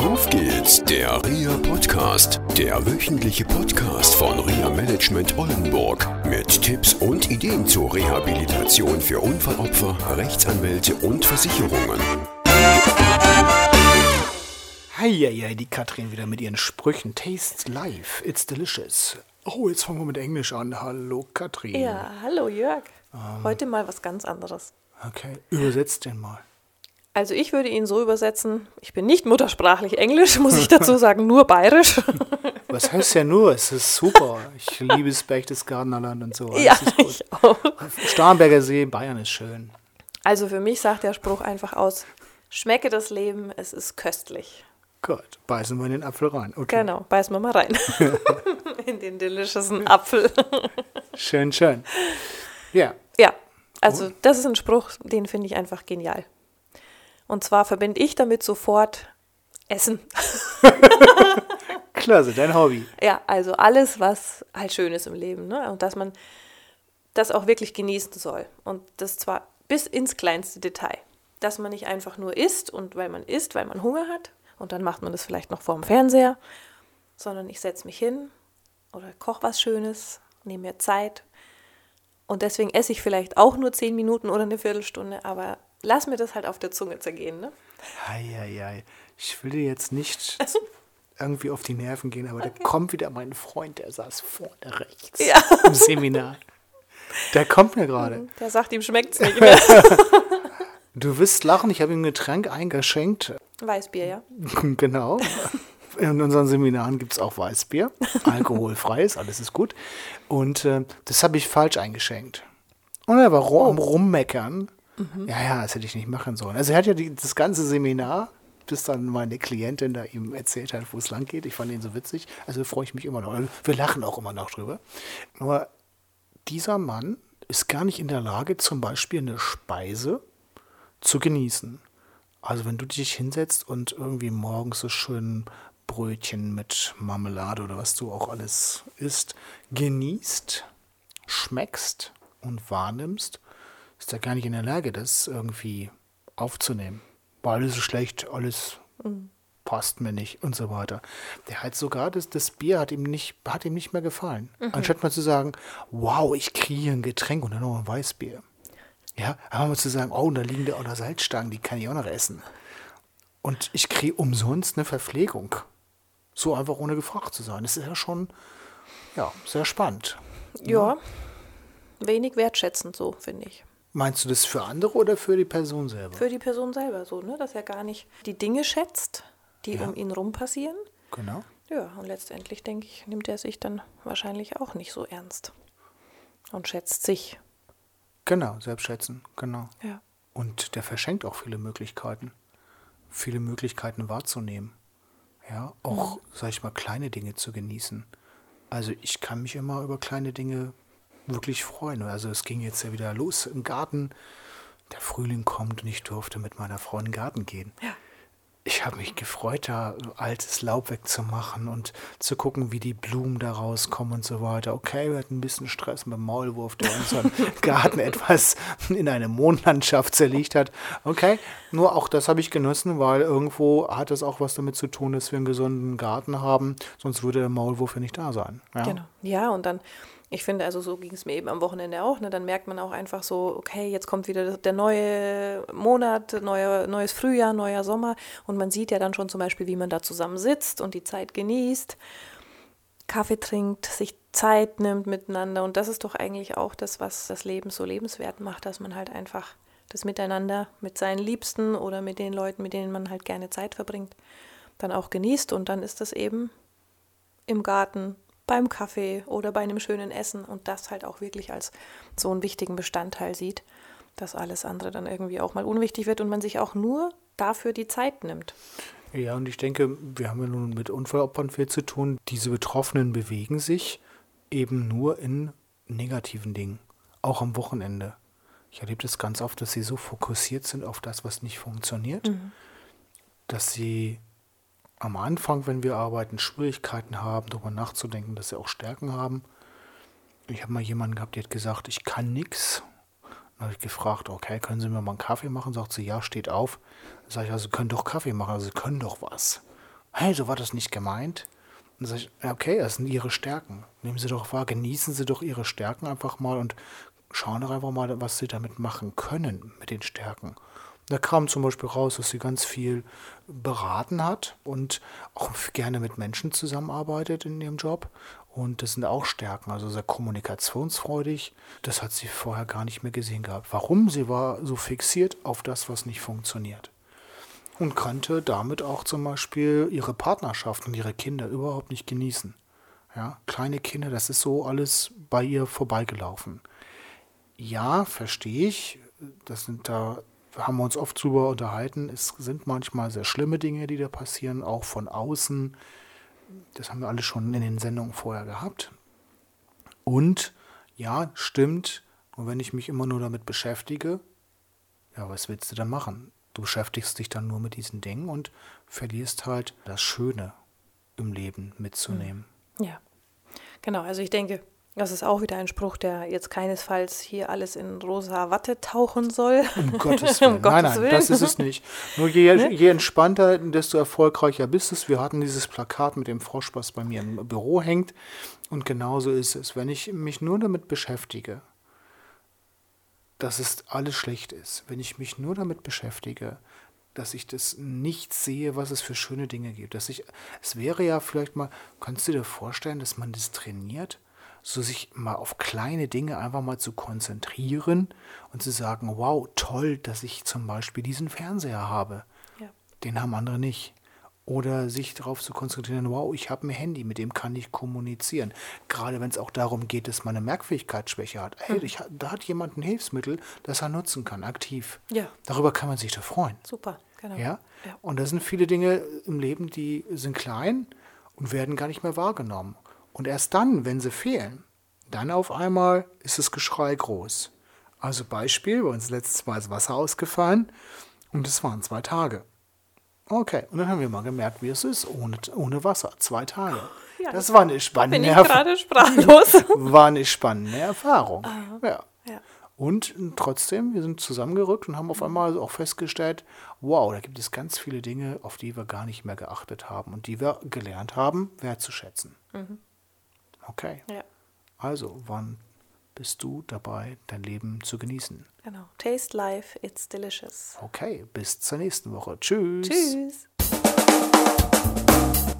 Auf geht's, der RIA Podcast, der wöchentliche Podcast von RIA Management Oldenburg mit Tipps und Ideen zur Rehabilitation für Unfallopfer, Rechtsanwälte und Versicherungen. Heieiei, die Katrin wieder mit ihren Sprüchen. Tastes life, it's delicious. Oh, jetzt fangen wir mit Englisch an. Hallo Katrin. Ja, hallo Jörg. Heute mal was ganz anderes. Okay, übersetzt den mal. Also ich würde ihn so übersetzen, ich bin nicht muttersprachlich Englisch, muss ich dazu sagen, nur bayerisch. Was heißt ja nur? Es ist super. Ich liebe das Berchtesgadenerland und so. Ja, ich auch. Starnberger See, Bayern ist schön. Also für mich sagt der Spruch einfach aus, schmecke das Leben, es ist köstlich. Gut, beißen wir in den Apfel rein. Okay. Genau, beißen wir mal rein. In den delicious'en Apfel. Schön, schön. Ja, Ja, also das ist ein Spruch, den finde ich einfach genial. Und zwar verbinde ich damit sofort Essen. klasse, dein Hobby. Ja, also alles, was halt schön ist im Leben. Ne? Und dass man das auch wirklich genießen soll. Und das zwar bis ins kleinste Detail. Dass man nicht einfach nur isst und weil man isst, weil man Hunger hat. Und dann macht man das vielleicht noch vorm Fernseher. Sondern ich setze mich hin oder koche was Schönes, nehme mir Zeit. Und deswegen esse ich vielleicht auch nur zehn Minuten oder eine Viertelstunde. Aber lass mir das halt auf der Zunge zergehen. Ne? Eieiei. Ich will dir jetzt nicht irgendwie auf die Nerven gehen, aber da kommt wieder mein Freund, der saß vorne rechts Ja. im Seminar. Der kommt mir gerade. Der sagt, ihm schmeckt es nicht mehr. Du wirst lachen, ich habe ihm ein Getränk eingeschenkt. Weißbier, ja. genau. In unseren Seminaren gibt es auch Weißbier. Alkoholfreies, alles ist gut. Und äh, das habe ich falsch eingeschenkt. Und er war ru- am Rummeckern. Ja, ja, das hätte ich nicht machen sollen. Also er hat ja die, das ganze Seminar, bis dann meine Klientin da ihm erzählt hat, wo es lang geht. Ich fand ihn so witzig. Also freue ich mich immer noch. Wir lachen auch immer noch drüber. Nur dieser Mann ist gar nicht in der Lage, zum Beispiel eine Speise zu genießen. Also wenn du dich hinsetzt und irgendwie morgens so schön Brötchen mit Marmelade oder was du auch alles isst, genießt, schmeckst und wahrnimmst, ist er gar nicht in der Lage, das irgendwie aufzunehmen. Weil alles ist schlecht, alles passt mir nicht und so weiter. Der hat sogar das, das Bier hat ihm nicht, hat ihm nicht mehr gefallen. Anstatt mal zu sagen, wow, ich kriege ein Getränk und dann noch ein Weißbier. Ja, aber mal zu sagen, oh, da liegen da auch noch Salzstangen, die kann ich auch noch essen. Und ich kriege umsonst eine Verpflegung. So einfach ohne gefragt zu sein. Das ist ja schon, ja, sehr spannend. Ja, wenig wertschätzend so, finde ich. Meinst du das für andere oder für die Person selber? Für die Person selber so, ne? dass er gar nicht die Dinge schätzt, die um ihn rum passieren. genau. Ja, und letztendlich, denke ich, nimmt er sich dann wahrscheinlich auch nicht so ernst. Und schätzt sich. Genau, selbstschätzen, genau. Ja. Und der verschenkt auch viele Möglichkeiten. Viele Möglichkeiten wahrzunehmen. Ja, auch, sag ich mal, kleine Dinge zu genießen. Also ich kann mich immer über kleine Dinge wirklich freuen. Also es ging jetzt ja wieder los im Garten. Der Frühling kommt und ich durfte mit meiner Frau in den Garten gehen. Ja. Ich habe mich gefreut, da altes Laub wegzumachen und zu gucken, wie die Blumen da rauskommen und so weiter. Okay, wir hatten ein bisschen Stress mit dem Maulwurf, der unseren Garten etwas in eine Mondlandschaft zerlegt hat. Okay, nur auch das habe ich genossen, weil irgendwo hat es auch was damit zu tun, dass wir einen gesunden Garten haben. Sonst würde der Maulwurf ja nicht da sein. Ja? Genau. Ja, und dann, ich finde, also so ging es mir eben am Wochenende auch. Ne? Dann merkt man auch einfach so, okay, jetzt kommt wieder der neue Monat, neuer, neues Frühjahr, neuer Sommer. Und man sieht ja dann schon zum Beispiel, wie man da zusammen sitzt und die Zeit genießt, Kaffee trinkt, sich Zeit nimmt miteinander. Und das ist doch eigentlich auch das, was das Leben so lebenswert macht, dass man halt einfach das Miteinander mit seinen Liebsten oder mit den Leuten, mit denen man halt gerne Zeit verbringt, dann auch genießt. Und dann ist das eben im Garten, beim Kaffee oder bei einem schönen Essen und das halt auch wirklich als so einen wichtigen Bestandteil sieht, dass alles andere dann irgendwie auch mal unwichtig wird und man sich auch nur dafür die Zeit nimmt. Ja, und ich denke, wir haben ja nun mit Unfallopfern viel zu tun. Diese Betroffenen bewegen sich eben nur in negativen Dingen, auch am Wochenende. Ich erlebe das ganz oft, dass sie so fokussiert sind auf das, was nicht funktioniert, dass sie am Anfang, wenn wir arbeiten, Schwierigkeiten haben, darüber nachzudenken, dass sie auch Stärken haben. Ich habe mal jemanden gehabt, der hat gesagt, ich kann nichts. Dann habe ich gefragt, okay, können Sie mir mal einen Kaffee machen? Sagt sie, ja, steht auf. Dann sage ich, also Sie können doch Kaffee machen, also Sie können doch was. hey, so war das nicht gemeint. Dann sage ich, okay, das sind ihre Stärken. Nehmen Sie doch wahr, genießen Sie doch ihre Stärken einfach mal und schauen doch einfach mal, was Sie damit machen können mit den Stärken. Da kam zum Beispiel raus, dass sie ganz viel beraten hat und auch gerne mit Menschen zusammenarbeitet in ihrem Job. Und das sind auch Stärken, also sehr kommunikationsfreudig. Das hat sie vorher gar nicht mehr gesehen gehabt. Warum? Sie war so fixiert auf das, was nicht funktioniert. Und konnte damit auch zum Beispiel ihre Partnerschaft und ihre Kinder überhaupt nicht genießen. Ja, kleine Kinder, das ist so alles bei ihr vorbeigelaufen. Ja, verstehe ich. Das sind da haben wir uns oft drüber unterhalten. Es sind manchmal sehr schlimme Dinge, die da passieren, auch von außen. Das haben wir alle schon in den Sendungen vorher gehabt. Und ja, stimmt. Und wenn ich mich immer nur damit beschäftige, ja, was willst du dann machen? Du beschäftigst dich dann nur mit diesen Dingen und verlierst halt das Schöne im Leben mitzunehmen. Ja, genau. Also ich denke, das ist auch wieder ein Spruch, der jetzt keinesfalls hier alles in rosa Watte tauchen soll. Um Gottes Willen. um nein, nein, Willen. das ist es nicht. Nur je, ne? je entspannter, desto erfolgreicher bist es. Wir hatten dieses Plakat mit dem Frosch, was bei mir im Büro hängt. Und genauso ist es. Wenn ich mich nur damit beschäftige, dass es alles schlecht ist, wenn ich mich nur damit beschäftige, dass ich das nicht sehe, was es für schöne Dinge gibt. Dass ich, es wäre ja vielleicht mal, kannst du dir vorstellen, dass man das trainiert? So sich mal auf kleine Dinge einfach mal zu konzentrieren und zu sagen, wow, toll, dass ich zum Beispiel diesen Fernseher habe. Ja. Den haben andere nicht. Oder sich darauf zu konzentrieren, wow, ich habe ein Handy, mit dem kann ich kommunizieren. Gerade wenn es auch darum geht, dass man eine Merkfähigkeitsschwäche hat. Hey, hm. ich, da hat jemand ein Hilfsmittel, das er nutzen kann, aktiv. Ja. Darüber kann man sich da freuen. Super, genau. Ja? ja. Und da sind viele Dinge im Leben, die sind klein und werden gar nicht mehr wahrgenommen. Und erst dann, wenn sie fehlen, dann auf einmal ist das Geschrei groß. Also Beispiel, bei uns letztes Mal ist Wasser ausgefallen und es waren zwei Tage. Okay, und dann haben wir mal gemerkt, wie es ist ohne, ohne Wasser. Zwei Tage. Ja, das war eine spannende Erfahrung. gerade sprachlos. war eine spannende Erfahrung. Ja. ja. Und trotzdem, wir sind zusammengerückt und haben auf einmal auch festgestellt, wow, da gibt es ganz viele Dinge, auf die wir gar nicht mehr geachtet haben und die wir gelernt haben, wertzuschätzen. Mhm. Okay. Ja. Also, wann bist du dabei, dein Leben zu genießen? Genau. Taste life, it's delicious. Okay, bis zur nächsten Woche. Tschüss. Tschüss.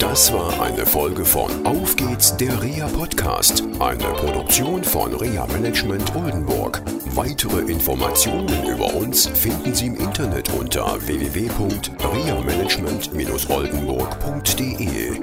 Das war eine Folge von Auf geht's, der REA Podcast, eine Produktion von REA Management Oldenburg. Weitere Informationen über uns finden Sie im Internet unter www.reamanagement-oldenburg.de.